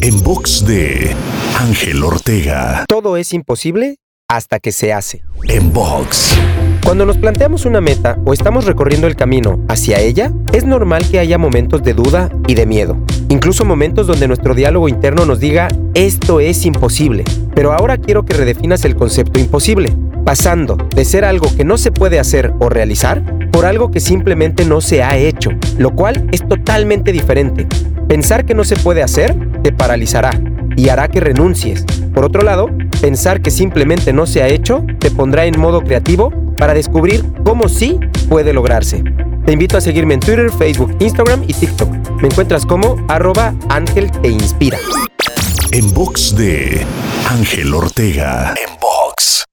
En box de Ángel Ortega. Todo es imposible hasta que se hace. En box. Cuando nos planteamos una meta o estamos recorriendo el camino hacia ella, es normal que haya momentos de duda y de miedo. Incluso momentos donde nuestro diálogo interno nos diga, esto es imposible. Pero ahora quiero que redefinas el concepto imposible, pasando de ser algo que no se puede hacer o realizar por algo que simplemente no se ha hecho, lo cual es totalmente diferente. Pensar que no se puede hacer te paralizará y hará que renuncies. Por otro lado, pensar que simplemente no se ha hecho te pondrá en modo creativo para descubrir cómo sí puede lograrse. Te invito a seguirme en Twitter, Facebook, Instagram y TikTok. Me encuentras como arroba Ángel Te Inspira. En box de Ángel Ortega. En box.